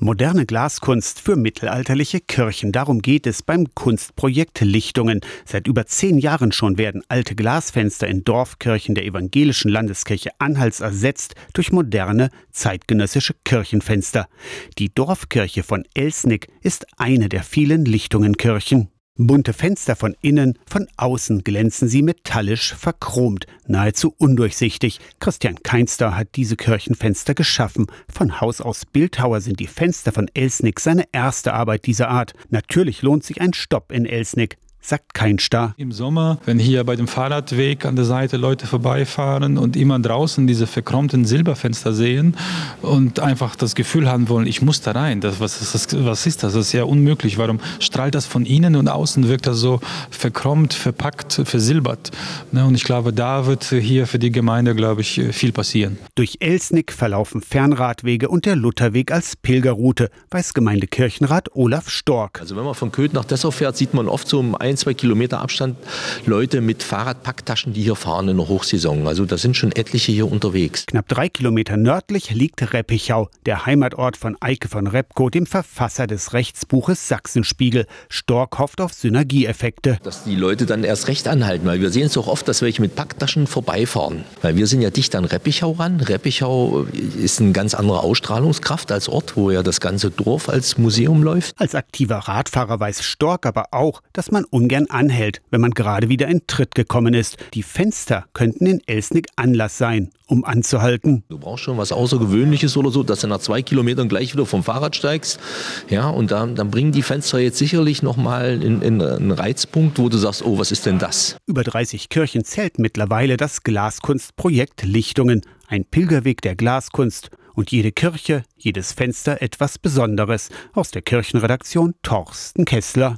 Moderne Glaskunst für mittelalterliche Kirchen. Darum geht es beim Kunstprojekt Lichtungen. Seit über zehn Jahren schon werden alte Glasfenster in Dorfkirchen der evangelischen Landeskirche Anhalts ersetzt durch moderne, zeitgenössische Kirchenfenster. Die Dorfkirche von Elsnick ist eine der vielen Lichtungenkirchen. Bunte Fenster von innen, von außen glänzen sie metallisch verchromt, nahezu undurchsichtig. Christian Keinster hat diese Kirchenfenster geschaffen. Von Haus aus Bildhauer sind die Fenster von Elsnick seine erste Arbeit dieser Art. Natürlich lohnt sich ein Stopp in Elsnick sagt kein Star. Im Sommer, wenn hier bei dem Fahrradweg an der Seite Leute vorbeifahren und immer draußen diese verkrommten Silberfenster sehen und einfach das Gefühl haben wollen, ich muss da rein. Das, was, ist das, was ist das? Das ist ja unmöglich. Warum strahlt das von innen und außen wirkt das so verkrommt, verpackt, versilbert? Ne, und ich glaube, da wird hier für die Gemeinde, glaube ich, viel passieren. Durch Elsnick verlaufen Fernradwege und der Lutherweg als Pilgerroute, weiß Gemeindekirchenrat Olaf Stork. Also wenn man von Köth nach Dessau fährt, sieht man oft so um ein, zwei Kilometer Abstand Leute mit Fahrradpacktaschen, die hier fahren in der Hochsaison. Also da sind schon etliche hier unterwegs. Knapp drei Kilometer nördlich liegt Reppichau, der Heimatort von Eike von Repko, dem Verfasser des Rechtsbuches Sachsenspiegel. Stork hofft auf Synergieeffekte. Dass die Leute dann erst recht anhalten, weil wir sehen es auch oft, dass welche mit Packtaschen vorbeifahren. Weil wir sind ja dicht an Reppichau ran. Reppichau ist eine ganz andere Ausstrahlungskraft als Ort, wo ja das ganze Dorf als Museum läuft. Als aktiver Radfahrer weiß Stork aber auch, dass man ungern anhält, wenn man gerade wieder in Tritt gekommen ist. Die Fenster könnten in Elsnick Anlass sein, um anzuhalten. Du brauchst schon was Außergewöhnliches oder so, dass du nach zwei Kilometern gleich wieder vom Fahrrad steigst. Ja, und dann, dann bringen die Fenster jetzt sicherlich nochmal in, in einen Reizpunkt, wo du sagst, oh, was ist denn das? Über 30 Kirchen zählt mittlerweile das Glaskunstprojekt Lichtungen, ein Pilgerweg der Glaskunst und jede Kirche, jedes Fenster etwas Besonderes. Aus der Kirchenredaktion Torsten Kessler.